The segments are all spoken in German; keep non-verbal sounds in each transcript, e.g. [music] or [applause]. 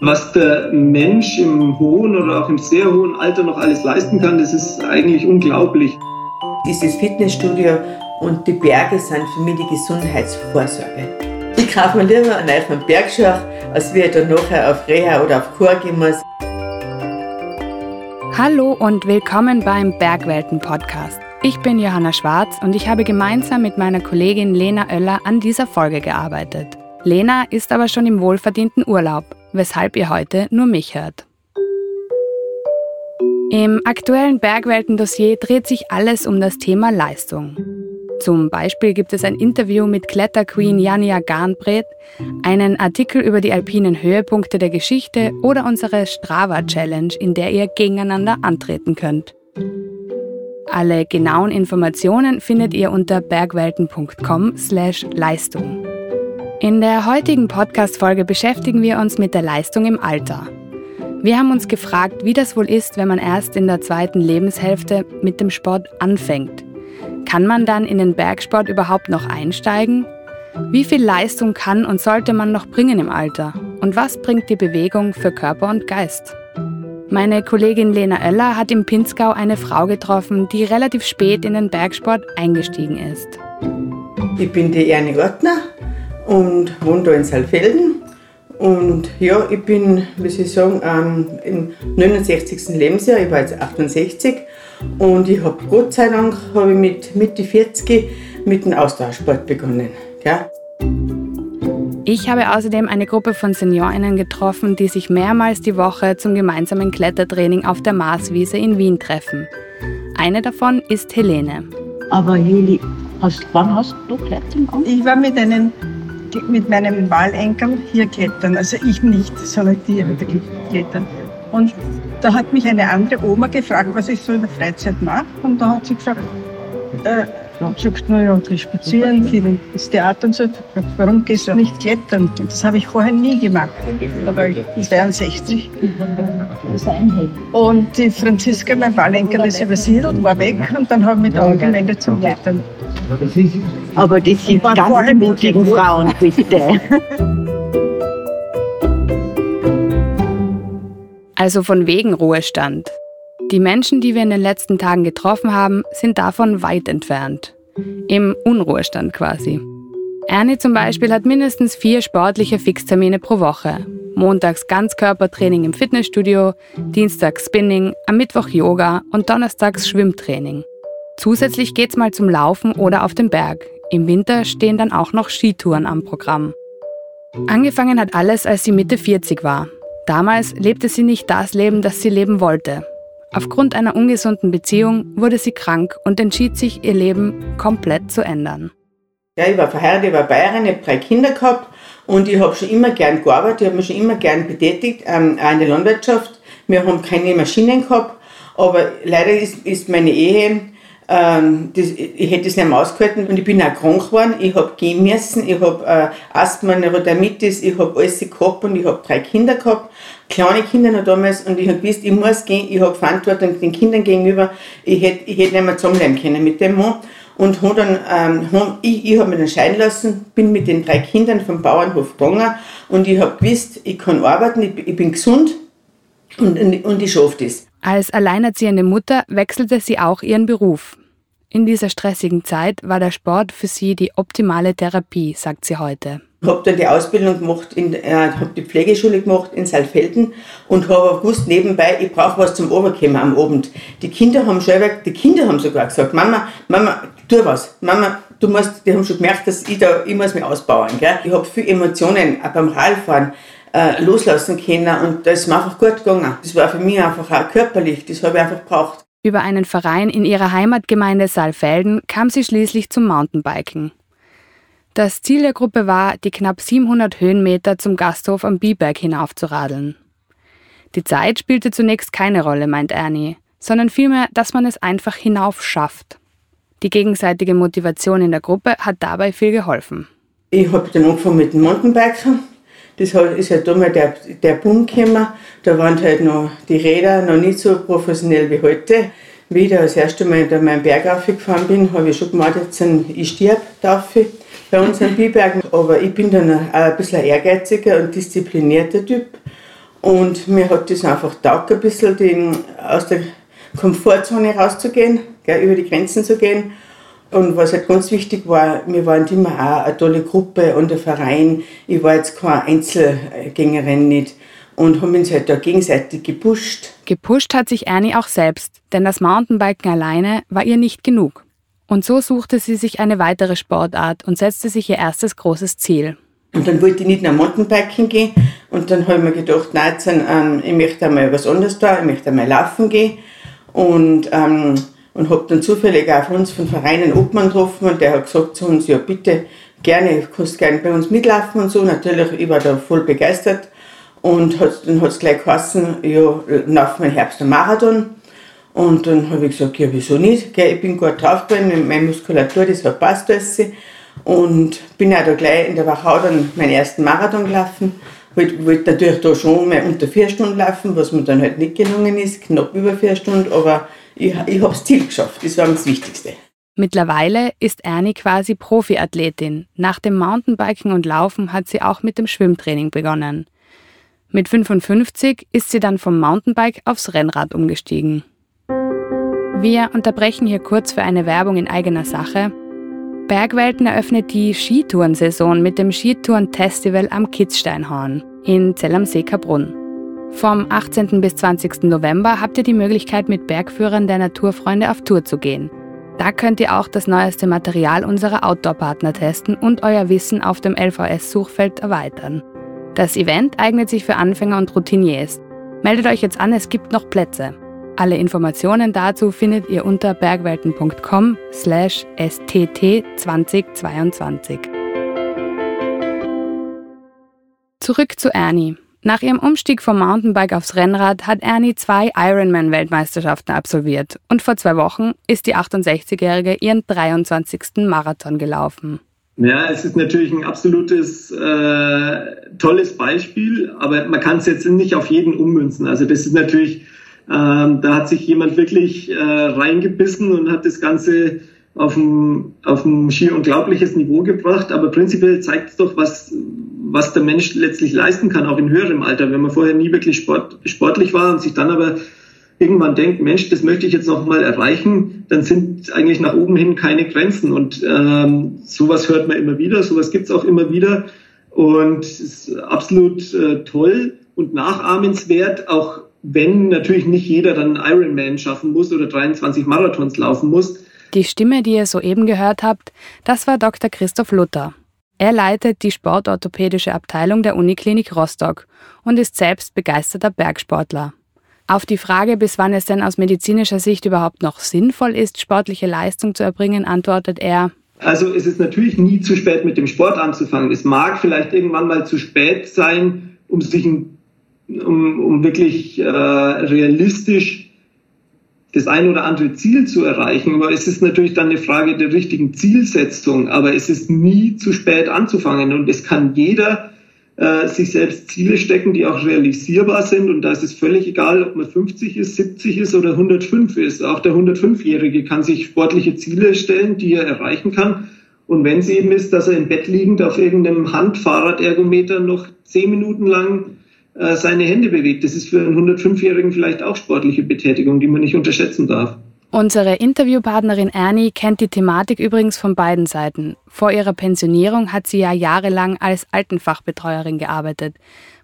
Was der Mensch im hohen oder auch im sehr hohen Alter noch alles leisten kann, das ist eigentlich unglaublich. Dieses Fitnessstudio und die Berge sind für mich die Gesundheitsvorsorge. Ich kaufe mir lieber einen neuen Bergschuh, als wie ich dann nachher auf Reha oder auf Chor gehen muss. Hallo und willkommen beim Bergwelten Podcast. Ich bin Johanna Schwarz und ich habe gemeinsam mit meiner Kollegin Lena Oeller an dieser Folge gearbeitet. Lena ist aber schon im wohlverdienten Urlaub, weshalb ihr heute nur mich hört. Im aktuellen Bergwelten-Dossier dreht sich alles um das Thema Leistung. Zum Beispiel gibt es ein Interview mit Kletterqueen Jania Garnbret, einen Artikel über die alpinen Höhepunkte der Geschichte oder unsere Strava-Challenge, in der ihr gegeneinander antreten könnt. Alle genauen Informationen findet ihr unter bergwelten.com/leistung. In der heutigen Podcast-Folge beschäftigen wir uns mit der Leistung im Alter. Wir haben uns gefragt, wie das wohl ist, wenn man erst in der zweiten Lebenshälfte mit dem Sport anfängt. Kann man dann in den Bergsport überhaupt noch einsteigen? Wie viel Leistung kann und sollte man noch bringen im Alter? Und was bringt die Bewegung für Körper und Geist? Meine Kollegin Lena Oeller hat im Pinzgau eine Frau getroffen, die relativ spät in den Bergsport eingestiegen ist. Ich bin die Ernie Ortner und wohne da in Saalfelden. Und ja, ich bin, wie Sie sagen, ähm, im 69. Lebensjahr, ich war jetzt 68 und ich habe Gott sei Dank habe ich mit Mitte 40 mit dem Austauschsport begonnen. Gell? Ich habe außerdem eine Gruppe von SeniorInnen getroffen, die sich mehrmals die Woche zum gemeinsamen Klettertraining auf der Marswiese in Wien treffen. Eine davon ist Helene. Aber Heli, hast, wann hast du Klettern gemacht? Ich war mit einem mit meinem Wahlenkel hier klettern. Also ich nicht, sondern die klettern. Und da hat mich eine andere Oma gefragt, was ich so in der Freizeit mache. Und da hat sie gesagt, äh, sagt, na ja, geh spazieren, geh ins Theater und so. Warum gehst du nicht klettern? Das habe ich vorher nie gemacht. Da war ich 62. Und die Franziska, mein Wahlenkel, ist übersiedelt, war weg und dann habe ich mich angemeldet zum Klettern. Aber das sind ganz mutigen Frauen, bitte. Also von wegen Ruhestand. Die Menschen, die wir in den letzten Tagen getroffen haben, sind davon weit entfernt. Im Unruhestand quasi. Ernie zum Beispiel hat mindestens vier sportliche Fixtermine pro Woche. Montags Ganzkörpertraining im Fitnessstudio, Dienstags Spinning, am Mittwoch Yoga und Donnerstags Schwimmtraining. Zusätzlich geht's mal zum Laufen oder auf den Berg. Im Winter stehen dann auch noch Skitouren am Programm. Angefangen hat alles, als sie Mitte 40 war. Damals lebte sie nicht das Leben, das sie leben wollte. Aufgrund einer ungesunden Beziehung wurde sie krank und entschied sich, ihr Leben komplett zu ändern. Ja, ich war verheiratet, ich war Bayerin, ich habe drei Kinder gehabt und ich habe schon immer gern gearbeitet, ich habe mich schon immer gern betätigt, ähm, auch in der Landwirtschaft. Wir haben keine Maschinen gehabt, aber leider ist, ist meine Ehe ähm, das, ich hätte es nicht mehr ausgehalten und ich bin auch krank geworden. Ich habe gehen müssen, ich habe äh, Asthma, Neurodermitis, ich habe alles gehabt und ich habe drei Kinder gehabt, kleine Kinder noch damals und ich habe gewusst, ich muss gehen, ich habe Verantwortung den Kindern gegenüber. Ich hätte, ich hätte nicht mehr zusammenleben können mit dem Mann. Und hab dann, ähm, ich, ich habe mich dann scheiden lassen, bin mit den drei Kindern vom Bauernhof gegangen und ich habe gewusst, ich kann arbeiten, ich, ich bin gesund und, und, und ich schaffe das. Als alleinerziehende Mutter wechselte sie auch ihren Beruf. In dieser stressigen Zeit war der Sport für sie die optimale Therapie, sagt sie heute. Ich habe dann die Ausbildung gemacht, äh, habe die Pflegeschule gemacht in Saalfelden und habe gewusst nebenbei, ich brauche was zum Oberkommen am Abend. Die Kinder haben selber, die Kinder haben sogar gesagt, Mama, Mama, tu was, Mama, du musst, die haben schon gemerkt, dass ich da, ich muss mich ausbauen. Gell? Ich habe viele Emotionen auch beim Radfahren äh, loslassen können und das ist mir einfach gut gegangen. Das war für mich einfach auch körperlich, das habe ich einfach gebraucht. Über einen Verein in ihrer Heimatgemeinde Saalfelden kam sie schließlich zum Mountainbiken. Das Ziel der Gruppe war, die knapp 700 Höhenmeter zum Gasthof am Biberg hinaufzuradeln. Die Zeit spielte zunächst keine Rolle, meint Ernie, sondern vielmehr, dass man es einfach hinauf schafft. Die gegenseitige Motivation in der Gruppe hat dabei viel geholfen. Ich habe dann angefangen mit dem Mountainbiken das ist halt damals der, der Boom gekommen. Da waren halt noch die Räder noch nicht so professionell wie heute. Wie ich da das erste Mal da meinen Berg aufgefahren bin, habe ich schon gemeint, jetzt ich sterbe, darf ich. bei uns [laughs] in Bibergen. Aber ich bin dann auch ein bisschen ehrgeiziger und disziplinierter Typ. Und mir hat das einfach taugt, ein bisschen den, aus der Komfortzone rauszugehen, gell, über die Grenzen zu gehen. Und was halt ganz wichtig war, wir waren immer auch eine tolle Gruppe und ein Verein. Ich war jetzt keine Einzelgängerin nicht und haben uns halt da gegenseitig gepusht. Gepusht hat sich Ernie auch selbst, denn das Mountainbiken alleine war ihr nicht genug. Und so suchte sie sich eine weitere Sportart und setzte sich ihr erstes großes Ziel. Und dann wollte ich nicht nach Mountainbiken gehen und dann habe ich mir gedacht, nein, ähm, ich möchte einmal was anderes da, ich möchte einmal laufen gehen und, ähm, und habe dann zufällig von uns vom Verein einen Obmann getroffen und der hat gesagt zu uns, ja bitte, gerne, kannst gerne bei uns mitlaufen und so. Natürlich, ich war da voll begeistert und hat, dann hat es gleich geheißen, ja, laufen wir im Herbst einen Marathon. Und dann habe ich gesagt, ja, wieso nicht? Ich bin gut drauf gewesen, meine Muskulatur, das hat passt alles. Und bin auch da gleich in der Wachau dann meinen ersten Marathon gelaufen. Wollte, wollte natürlich da schon mal unter vier Stunden laufen, was mir dann halt nicht gelungen ist, knapp über vier Stunden, aber ich, ich habe das Ziel geschafft, das war das Wichtigste. Mittlerweile ist Ernie quasi Profiathletin. Nach dem Mountainbiken und Laufen hat sie auch mit dem Schwimmtraining begonnen. Mit 55 ist sie dann vom Mountainbike aufs Rennrad umgestiegen. Wir unterbrechen hier kurz für eine Werbung in eigener Sache. Bergwelten eröffnet die Skitourensaison mit dem Skitouren-Festival am Kitzsteinhorn in Zell am See Kabrunn. Vom 18. bis 20. November habt ihr die Möglichkeit, mit Bergführern der Naturfreunde auf Tour zu gehen. Da könnt ihr auch das neueste Material unserer Outdoor-Partner testen und euer Wissen auf dem LVS-Suchfeld erweitern. Das Event eignet sich für Anfänger und Routiniers. Meldet euch jetzt an, es gibt noch Plätze. Alle Informationen dazu findet ihr unter bergwelten.com slash stt 2022. Zurück zu Ernie. Nach ihrem Umstieg vom Mountainbike aufs Rennrad hat Ernie zwei Ironman-Weltmeisterschaften absolviert und vor zwei Wochen ist die 68-Jährige ihren 23. Marathon gelaufen. Ja, es ist natürlich ein absolutes äh, tolles Beispiel, aber man kann es jetzt nicht auf jeden ummünzen. Also das ist natürlich, ähm, da hat sich jemand wirklich äh, reingebissen und hat das Ganze auf ein, auf ein schier unglaubliches Niveau gebracht. Aber prinzipiell zeigt es doch, was, was der Mensch letztlich leisten kann, auch in höherem Alter. Wenn man vorher nie wirklich sport, sportlich war und sich dann aber irgendwann denkt, Mensch, das möchte ich jetzt noch mal erreichen, dann sind eigentlich nach oben hin keine Grenzen. Und ähm, sowas hört man immer wieder, sowas gibt's auch immer wieder. Und es ist absolut äh, toll und nachahmenswert, auch wenn natürlich nicht jeder dann Ironman schaffen muss oder 23 Marathons laufen muss. Die Stimme, die ihr soeben gehört habt, das war Dr. Christoph Luther. Er leitet die sportorthopädische Abteilung der Uniklinik Rostock und ist selbst begeisterter Bergsportler. Auf die Frage, bis wann es denn aus medizinischer Sicht überhaupt noch sinnvoll ist, sportliche Leistung zu erbringen, antwortet er, also es ist natürlich nie zu spät mit dem Sport anzufangen. Es mag vielleicht irgendwann mal zu spät sein, um sich um, um wirklich äh, realistisch das ein oder andere Ziel zu erreichen. Aber es ist natürlich dann eine Frage der richtigen Zielsetzung. Aber es ist nie zu spät anzufangen. Und es kann jeder äh, sich selbst Ziele stecken, die auch realisierbar sind. Und da ist es völlig egal, ob man 50 ist, 70 ist oder 105 ist. Auch der 105-Jährige kann sich sportliche Ziele stellen, die er erreichen kann. Und wenn es eben ist, dass er im Bett liegend auf irgendeinem Handfahrradergometer noch zehn Minuten lang äh, seine Hände bewegt, das ist für einen 105-Jährigen vielleicht auch sportliche Betätigung, die man nicht unterschätzen darf. Unsere Interviewpartnerin Ernie kennt die Thematik übrigens von beiden Seiten. Vor ihrer Pensionierung hat sie ja jahrelang als Altenfachbetreuerin gearbeitet,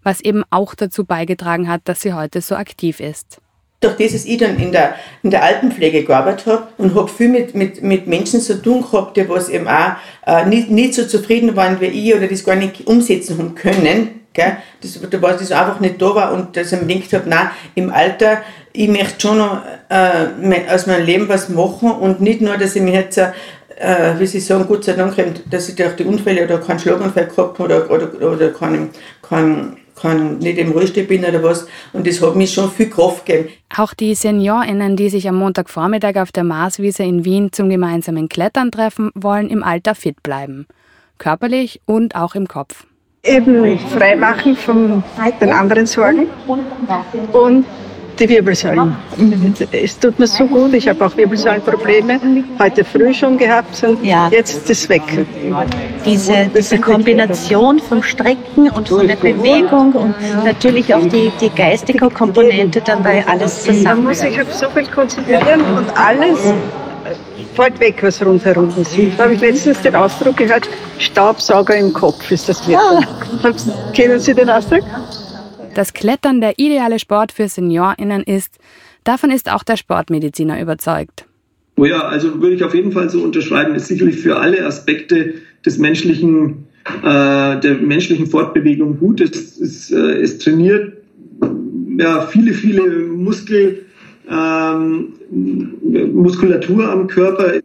was eben auch dazu beigetragen hat, dass sie heute so aktiv ist. Durch das, dass ich dann in der, in der Altenpflege gearbeitet habe und habe viel mit, mit, mit Menschen zu tun gehabt, die was eben auch äh, nicht, nicht so zufrieden waren wie ich oder das gar nicht umsetzen haben können, Gell? Das, da war das einfach nicht da war und dass ich mir gedacht habe, nein, im Alter, ich möchte schon noch äh, aus meinem Leben was machen und nicht nur, dass ich mich jetzt, äh, wie Sie sagen, Gott sei Dank, dass ich durch die Unfälle oder keinen Schlaganfall gehabt habe oder, oder, oder keinen, keinen kann nicht im Rollstuhl bin oder was. Und das hat mich schon viel Kraft gegeben. Auch die SeniorInnen, die sich am Montagvormittag auf der Marswiese in Wien zum gemeinsamen Klettern treffen, wollen im Alter fit bleiben. Körperlich und auch im Kopf eben freimachen von den anderen Sorgen und Die Wirbelsäulen. Es tut mir so gut. Ich habe auch Wirbelsäulenprobleme. Heute früh schon gehabt und ja. jetzt ist es weg. Diese, diese Kombination vom Strecken und von der Bewegung und natürlich auch die, die geistige Komponente dabei alles zusammen. Man muss sich auf so viel konzentrieren und alles fällt weg, was rundherum ist. Da habe ich letztens den Ausdruck gehört, Staubsauger im Kopf ist das Klettern. Ah. Kennen Sie den Ausdruck? Dass Klettern der ideale Sport für SeniorInnen ist, davon ist auch der Sportmediziner überzeugt. Oh ja, also würde ich auf jeden Fall so unterschreiben, ist sicherlich für alle Aspekte des menschlichen, äh, der menschlichen Fortbewegung gut. Es, es, äh, es trainiert ja, viele, viele Muskel, ähm, Muskulatur am Körper,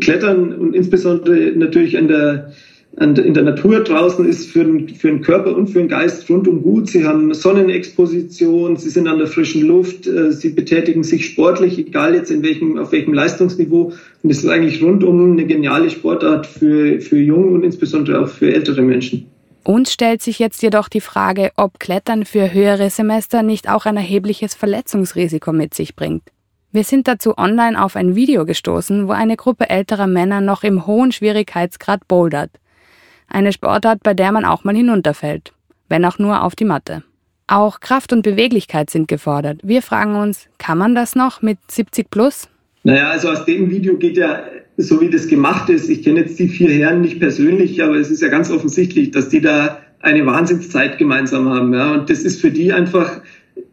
Klettern und insbesondere natürlich an der, in der Natur draußen ist für den, für den Körper und für den Geist rundum gut. Sie haben Sonnenexposition, sie sind an der frischen Luft, äh, sie betätigen sich sportlich, egal jetzt in welchem, auf welchem Leistungsniveau. Und es ist eigentlich rundum eine geniale Sportart für, für junge und insbesondere auch für ältere Menschen. Uns stellt sich jetzt jedoch die Frage, ob Klettern für höhere Semester nicht auch ein erhebliches Verletzungsrisiko mit sich bringt. Wir sind dazu online auf ein Video gestoßen, wo eine Gruppe älterer Männer noch im hohen Schwierigkeitsgrad bouldert. Eine Sportart, bei der man auch mal hinunterfällt, wenn auch nur auf die Matte. Auch Kraft und Beweglichkeit sind gefordert. Wir fragen uns, kann man das noch mit 70 plus? Naja, also aus dem Video geht ja so wie das gemacht ist, ich kenne jetzt die vier Herren nicht persönlich, aber es ist ja ganz offensichtlich, dass die da eine Wahnsinnszeit gemeinsam haben. Ja. Und das ist für die einfach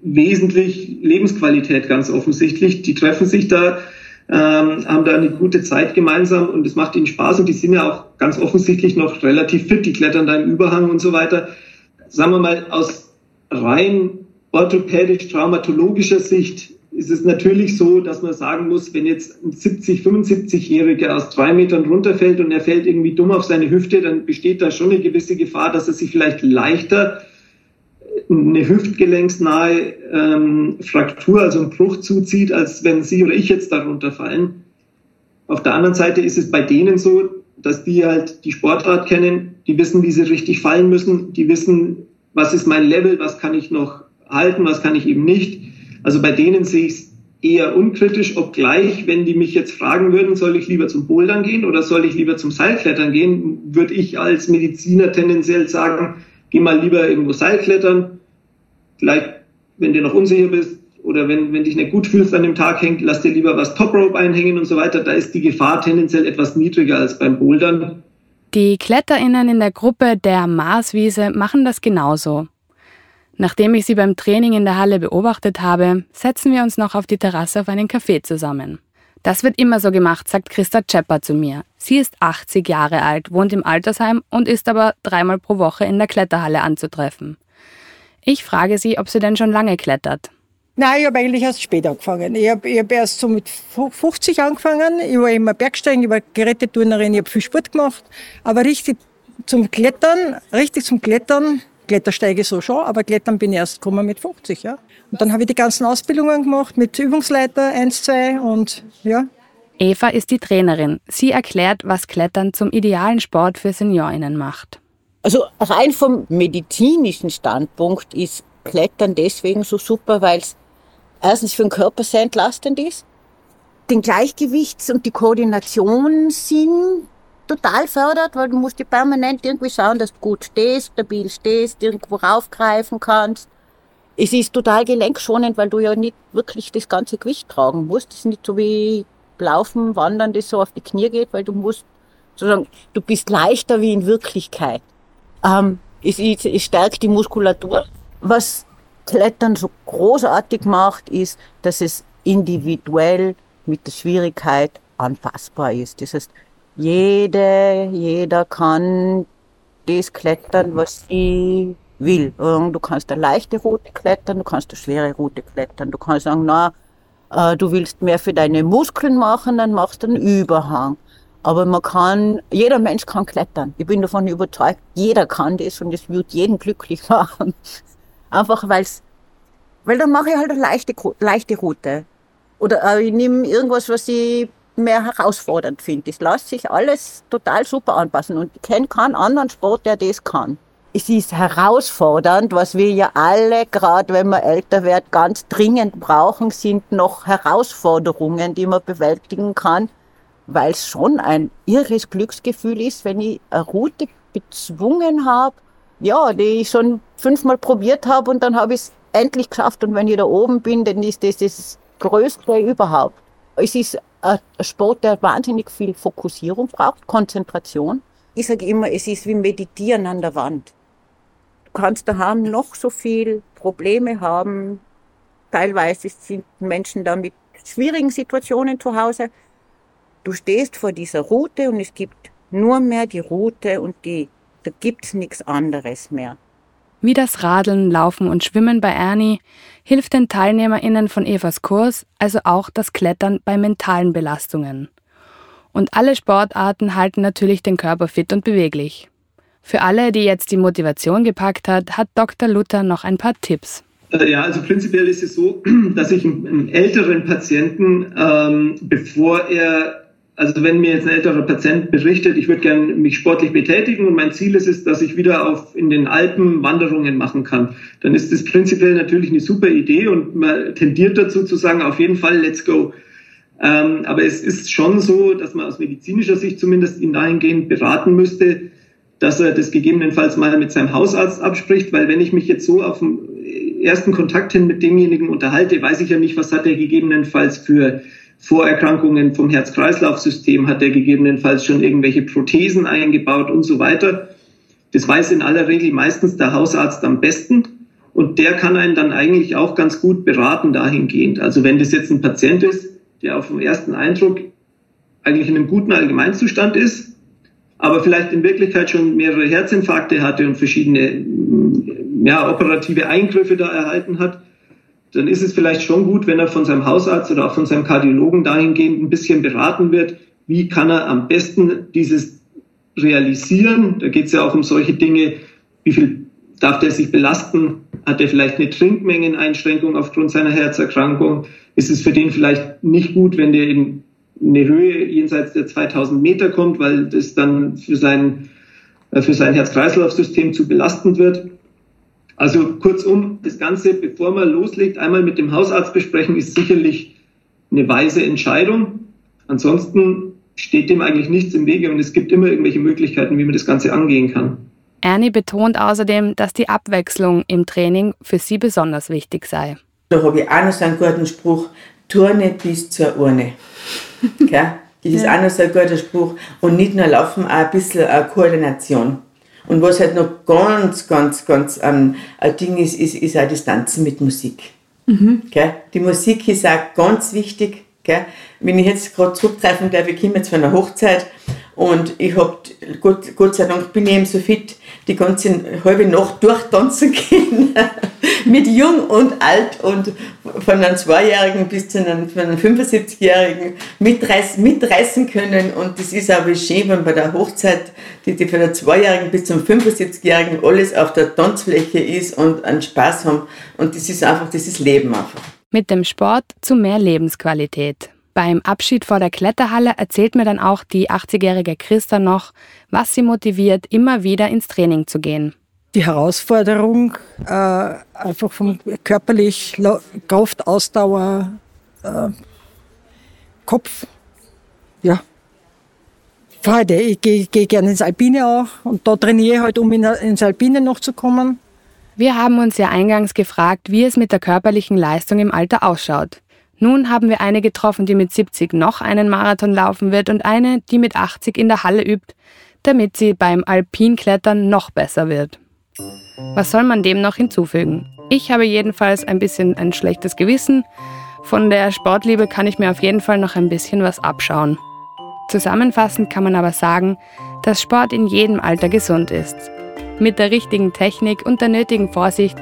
wesentlich Lebensqualität ganz offensichtlich. Die treffen sich da, ähm, haben da eine gute Zeit gemeinsam und es macht ihnen Spaß und die sind ja auch ganz offensichtlich noch relativ fit, die klettern da im Überhang und so weiter. Sagen wir mal, aus rein orthopädisch-traumatologischer Sicht ist es natürlich so, dass man sagen muss, wenn jetzt ein 70, 75-Jähriger aus drei Metern runterfällt und er fällt irgendwie dumm auf seine Hüfte, dann besteht da schon eine gewisse Gefahr, dass er sich vielleicht leichter eine hüftgelenksnahe ähm, Fraktur, also einen Bruch zuzieht, als wenn Sie oder ich jetzt darunter fallen. Auf der anderen Seite ist es bei denen so, dass die halt die Sportart kennen, die wissen, wie sie richtig fallen müssen, die wissen, was ist mein Level, was kann ich noch halten, was kann ich eben nicht also bei denen sehe ich es eher unkritisch, obgleich, wenn die mich jetzt fragen würden, soll ich lieber zum Bouldern gehen oder soll ich lieber zum Seilklettern gehen, würde ich als Mediziner tendenziell sagen, geh mal lieber irgendwo Seilklettern. Vielleicht, wenn du noch unsicher bist oder wenn, wenn dich nicht gut fühlst an dem Tag hängt, lass dir lieber was Top Rope einhängen und so weiter. Da ist die Gefahr tendenziell etwas niedriger als beim Bouldern. Die KletterInnen in der Gruppe der Marswiese machen das genauso. Nachdem ich sie beim Training in der Halle beobachtet habe, setzen wir uns noch auf die Terrasse auf einen Kaffee zusammen. Das wird immer so gemacht, sagt Christa Czepper zu mir. Sie ist 80 Jahre alt, wohnt im Altersheim und ist aber dreimal pro Woche in der Kletterhalle anzutreffen. Ich frage sie, ob sie denn schon lange klettert. Nein, ich habe eigentlich erst spät angefangen. Ich habe hab erst so mit 50 angefangen. Ich war immer Bergsteigen, ich war Geräteturnerin, ich habe viel Sport gemacht. Aber richtig zum Klettern, richtig zum Klettern Klettersteige so schon, aber Klettern bin ich erst gekommen mit 50, ja. Und dann habe ich die ganzen Ausbildungen gemacht mit Übungsleiter 1, 2 und ja. Eva ist die Trainerin. Sie erklärt, was Klettern zum idealen Sport für SeniorInnen macht. Also rein vom medizinischen Standpunkt ist Klettern deswegen so super, weil es erstens für den Körper sehr entlastend ist, den Gleichgewichts- und die Koordinationssinn total fördert, weil du musst dir permanent irgendwie schauen, dass du gut stehst, stabil stehst, irgendwo raufgreifen kannst. Es ist total gelenkschonend, weil du ja nicht wirklich das ganze Gewicht tragen musst. Es ist nicht so wie Laufen, Wandern, das so auf die Knie geht, weil du musst sozusagen, du bist leichter wie in Wirklichkeit. Ähm, es, es, es stärkt die Muskulatur. Was Klettern so großartig macht, ist, dass es individuell mit der Schwierigkeit anpassbar ist. Das heißt, jede, jeder kann das klettern, was sie will. Du kannst eine leichte Route klettern, du kannst eine schwere Route klettern. Du kannst sagen, na, äh, du willst mehr für deine Muskeln machen, dann machst du einen Überhang. Aber man kann, jeder Mensch kann klettern. Ich bin davon überzeugt, jeder kann das und es wird jeden glücklich [laughs] machen. Einfach weil's, weil dann mache ich halt eine leichte, leichte Route. Oder äh, ich nehme irgendwas, was ich mehr herausfordernd finde. Das lässt sich alles total super anpassen und ich kenne keinen anderen Sport, der das kann. es ist herausfordernd, was wir ja alle, gerade wenn man älter wird, ganz dringend brauchen, sind noch Herausforderungen, die man bewältigen kann, weil es schon ein irres Glücksgefühl ist, wenn ich eine Route bezwungen habe, ja, die ich schon fünfmal probiert habe und dann habe ich es endlich geschafft und wenn ich da oben bin, dann ist das das Größte überhaupt. Es ist Sport, der wahnsinnig viel Fokussierung braucht, Konzentration. Ich sage immer, es ist wie Meditieren an der Wand. Du kannst daheim noch so viel Probleme haben. Teilweise sind Menschen da mit schwierigen Situationen zu Hause. Du stehst vor dieser Route und es gibt nur mehr die Route und die, da gibt's nichts anderes mehr. Wie das Radeln, Laufen und Schwimmen bei Ernie hilft den TeilnehmerInnen von Evas Kurs also auch das Klettern bei mentalen Belastungen. Und alle Sportarten halten natürlich den Körper fit und beweglich. Für alle, die jetzt die Motivation gepackt hat, hat Dr. Luther noch ein paar Tipps. Ja, also prinzipiell ist es so, [clears throat] dass ich einem älteren Patienten, ähm, bevor er, also wenn mir jetzt ein älterer Patient berichtet, ich würde gerne mich sportlich betätigen und mein Ziel ist es, dass ich wieder auf in den Alpen Wanderungen machen kann, dann ist das prinzipiell natürlich eine super Idee und man tendiert dazu zu sagen, auf jeden Fall, let's go. Ähm, aber es ist schon so, dass man aus medizinischer Sicht zumindest ihn dahingehend beraten müsste, dass er das gegebenenfalls mal mit seinem Hausarzt abspricht, weil wenn ich mich jetzt so auf den ersten Kontakt hin mit demjenigen unterhalte, weiß ich ja nicht, was hat er gegebenenfalls für Vorerkrankungen vom Herz-Kreislauf-System, hat er gegebenenfalls schon irgendwelche Prothesen eingebaut und so weiter. Das weiß in aller Regel meistens der Hausarzt am besten und der kann einen dann eigentlich auch ganz gut beraten dahingehend. Also wenn das jetzt ein Patient ist, der auf den ersten Eindruck eigentlich in einem guten Allgemeinzustand ist, aber vielleicht in Wirklichkeit schon mehrere Herzinfarkte hatte und verschiedene ja, operative Eingriffe da erhalten hat, dann ist es vielleicht schon gut, wenn er von seinem Hausarzt oder auch von seinem Kardiologen dahingehend ein bisschen beraten wird, wie kann er am besten dieses realisieren. Da geht es ja auch um solche Dinge, wie viel darf der sich belasten? Hat er vielleicht eine Trinkmengeneinschränkung aufgrund seiner Herzerkrankung? Ist es für den vielleicht nicht gut, wenn der in eine Höhe jenseits der 2000 Meter kommt, weil das dann für sein, äh, für sein Herz-Kreislauf-System zu belastend wird. Also kurzum, das Ganze, bevor man loslegt, einmal mit dem Hausarzt besprechen, ist sicherlich eine weise Entscheidung. Ansonsten steht dem eigentlich nichts im Wege und es gibt immer irgendwelche Möglichkeiten, wie man das Ganze angehen kann. Ernie betont außerdem, dass die Abwechslung im Training für sie besonders wichtig sei. Da habe ich auch noch so einen guten Spruch, Turne bis zur Urne. [laughs] Okay? Das ist auch noch so ein guter Spruch. Und nicht nur Laufen, auch ein bisschen eine Koordination. Und was halt noch ganz, ganz, ganz ähm, ein Ding ist, ist, ist auch das Tanzen mit Musik. Mhm. Okay? Die Musik ist auch ganz wichtig. Okay? Wenn ich jetzt gerade zurückgreifen darf, ich komme jetzt von einer Hochzeit und ich habe, Gott, Gott sei Dank bin ich eben so fit, die ganze halbe Nacht durchtanzen [laughs] können. mit jung und alt und von einem Zweijährigen bis zu einem, einem 75-Jährigen mitreißen, mitreißen können. Und das ist aber schön, wenn bei der Hochzeit, die, die von der Zweijährigen bis zum 75-Jährigen alles auf der Tanzfläche ist und einen Spaß haben. Und das ist einfach, das ist Leben einfach. Mit dem Sport zu mehr Lebensqualität. Beim Abschied vor der Kletterhalle erzählt mir dann auch die 80-jährige Christa noch, was sie motiviert, immer wieder ins Training zu gehen die Herausforderung, äh, einfach vom körperlich Kraft, Ausdauer, äh, Kopf, ja. Freude. Ich gehe geh gerne ins Alpine auch und da trainiere ich halt, um in, ins Alpine noch zu kommen. Wir haben uns ja eingangs gefragt, wie es mit der körperlichen Leistung im Alter ausschaut. Nun haben wir eine getroffen, die mit 70 noch einen Marathon laufen wird und eine, die mit 80 in der Halle übt, damit sie beim Alpinklettern noch besser wird. Was soll man dem noch hinzufügen? Ich habe jedenfalls ein bisschen ein schlechtes Gewissen. Von der Sportliebe kann ich mir auf jeden Fall noch ein bisschen was abschauen. Zusammenfassend kann man aber sagen, dass Sport in jedem Alter gesund ist. Mit der richtigen Technik und der nötigen Vorsicht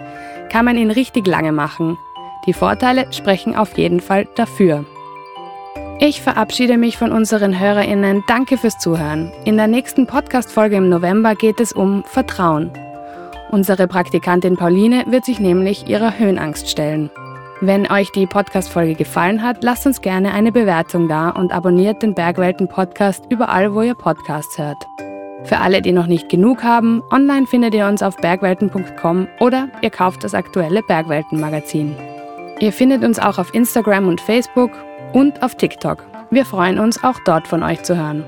kann man ihn richtig lange machen. Die Vorteile sprechen auf jeden Fall dafür. Ich verabschiede mich von unseren HörerInnen. Danke fürs Zuhören. In der nächsten Podcast-Folge im November geht es um Vertrauen. Unsere Praktikantin Pauline wird sich nämlich ihrer Höhenangst stellen. Wenn euch die Podcast-Folge gefallen hat, lasst uns gerne eine Bewertung da und abonniert den Bergwelten-Podcast überall, wo ihr Podcasts hört. Für alle, die noch nicht genug haben, online findet ihr uns auf bergwelten.com oder ihr kauft das aktuelle Bergwelten-Magazin. Ihr findet uns auch auf Instagram und Facebook und auf TikTok. Wir freuen uns, auch dort von euch zu hören.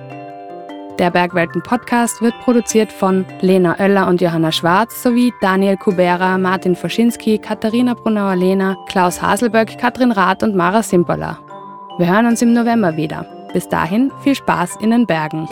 Der Bergwelten Podcast wird produziert von Lena Oeller und Johanna Schwarz sowie Daniel Kubera, Martin Foschinski, Katharina Brunauer-Lehner, Klaus Haselböck, Katrin Rath und Mara Simperler. Wir hören uns im November wieder. Bis dahin viel Spaß in den Bergen.